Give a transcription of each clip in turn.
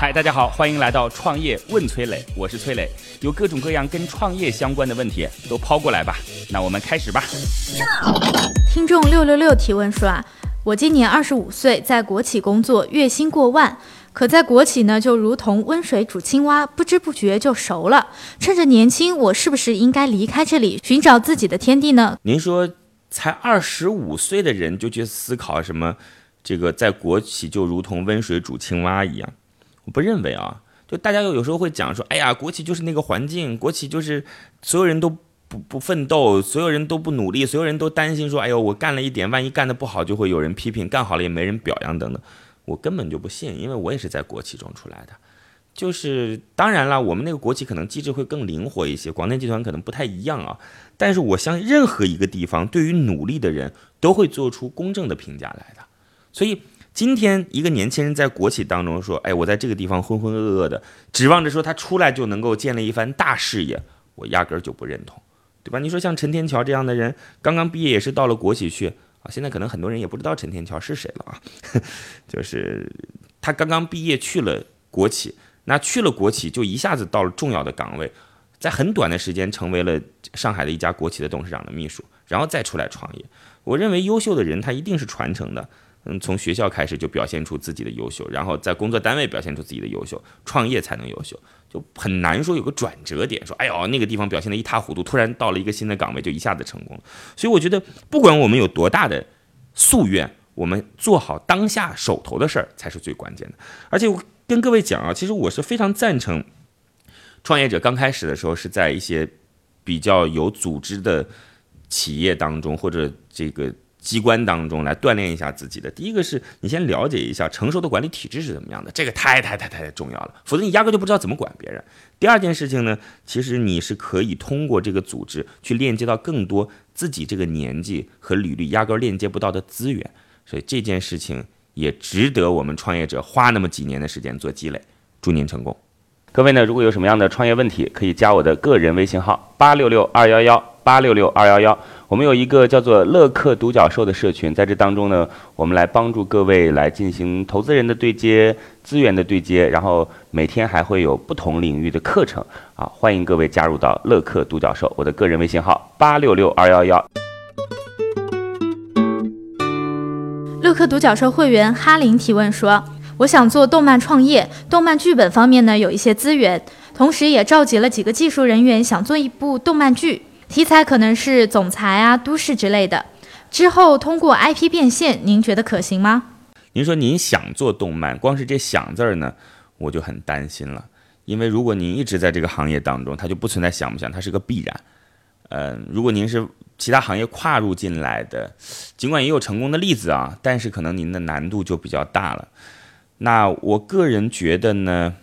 嗨，大家好，欢迎来到创业问崔磊，我是崔磊，有各种各样跟创业相关的问题都抛过来吧。那我们开始吧。听众六六六提问说啊，我今年二十五岁，在国企工作，月薪过万，可在国企呢，就如同温水煮青蛙，不知不觉就熟了。趁着年轻，我是不是应该离开这里，寻找自己的天地呢？您说，才二十五岁的人就去思考什么？这个在国企就如同温水煮青蛙一样。我不认为啊，就大家有有时候会讲说，哎呀，国企就是那个环境，国企就是所有人都不不奋斗，所有人都不努力，所有人都担心说，哎呦，我干了一点，万一干得不好，就会有人批评；干好了也没人表扬等等。我根本就不信，因为我也是在国企中出来的。就是当然了，我们那个国企可能机制会更灵活一些，广电集团可能不太一样啊。但是我相信，任何一个地方对于努力的人都会做出公正的评价来的。所以。今天一个年轻人在国企当中说：“哎，我在这个地方浑浑噩噩的，指望着说他出来就能够建立一番大事业，我压根儿就不认同，对吧？你说像陈天桥这样的人，刚刚毕业也是到了国企去啊，现在可能很多人也不知道陈天桥是谁了啊，就是他刚刚毕业去了国企，那去了国企就一下子到了重要的岗位，在很短的时间成为了上海的一家国企的董事长的秘书，然后再出来创业。我认为优秀的人他一定是传承的。”嗯，从学校开始就表现出自己的优秀，然后在工作单位表现出自己的优秀，创业才能优秀，就很难说有个转折点，说哎呦那个地方表现的一塌糊涂，突然到了一个新的岗位就一下子成功了。所以我觉得，不管我们有多大的夙愿，我们做好当下手头的事儿才是最关键的。而且我跟各位讲啊，其实我是非常赞成，创业者刚开始的时候是在一些比较有组织的企业当中，或者这个。机关当中来锻炼一下自己的，第一个是你先了解一下成熟的管理体制是怎么样的，这个太太太太重要了，否则你压根就不知道怎么管别人。第二件事情呢，其实你是可以通过这个组织去链接到更多自己这个年纪和履历压根链接不到的资源，所以这件事情也值得我们创业者花那么几年的时间做积累。祝您成功！各位呢，如果有什么样的创业问题，可以加我的个人微信号八六六二幺幺八六六二幺幺。我们有一个叫做乐客独角兽的社群，在这当中呢，我们来帮助各位来进行投资人的对接、资源的对接，然后每天还会有不同领域的课程啊，欢迎各位加入到乐客独角兽。我的个人微信号八六六二幺幺。乐客独角兽会员哈林提问说：“我想做动漫创业，动漫剧本方面呢有一些资源，同时也召集了几个技术人员，想做一部动漫剧。”题材可能是总裁啊、都市之类的。之后通过 IP 变现，您觉得可行吗？您说您想做动漫，光是这“想”字儿呢，我就很担心了。因为如果您一直在这个行业当中，它就不存在想不想，它是个必然。嗯，如果您是其他行业跨入进来的，尽管也有成功的例子啊，但是可能您的难度就比较大了。那我个人觉得呢？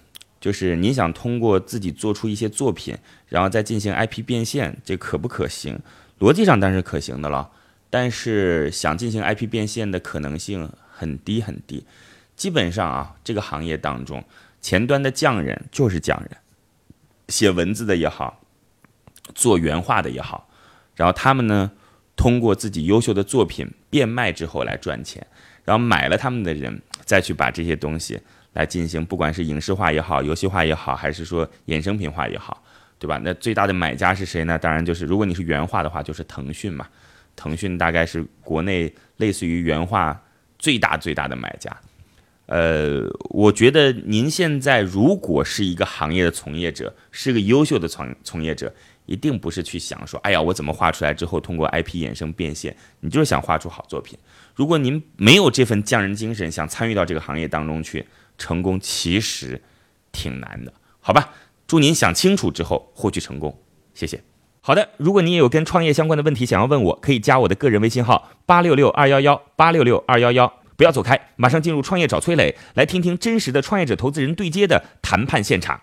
就是你想通过自己做出一些作品，然后再进行 IP 变现，这可不可行？逻辑上当然是可行的了，但是想进行 IP 变现的可能性很低很低。基本上啊，这个行业当中，前端的匠人就是匠人，写文字的也好，做原画的也好，然后他们呢，通过自己优秀的作品变卖之后来赚钱，然后买了他们的人再去把这些东西。来进行，不管是影视化也好，游戏化也好，还是说衍生品化也好，对吧？那最大的买家是谁呢？当然就是，如果你是原画的话，就是腾讯嘛。腾讯大概是国内类似于原画最大最大的买家。呃，我觉得您现在如果是一个行业的从业者，是个优秀的从从业者，一定不是去想说，哎呀，我怎么画出来之后通过 IP 衍生变现，你就是想画出好作品。如果您没有这份匠人精神，想参与到这个行业当中去。成功其实挺难的，好吧？祝您想清楚之后获取成功，谢谢。好的，如果你也有跟创业相关的问题想要问我，可以加我的个人微信号八六六二幺幺八六六二幺幺。不要走开，马上进入创业找崔磊，来听听真实的创业者投资人对接的谈判现场。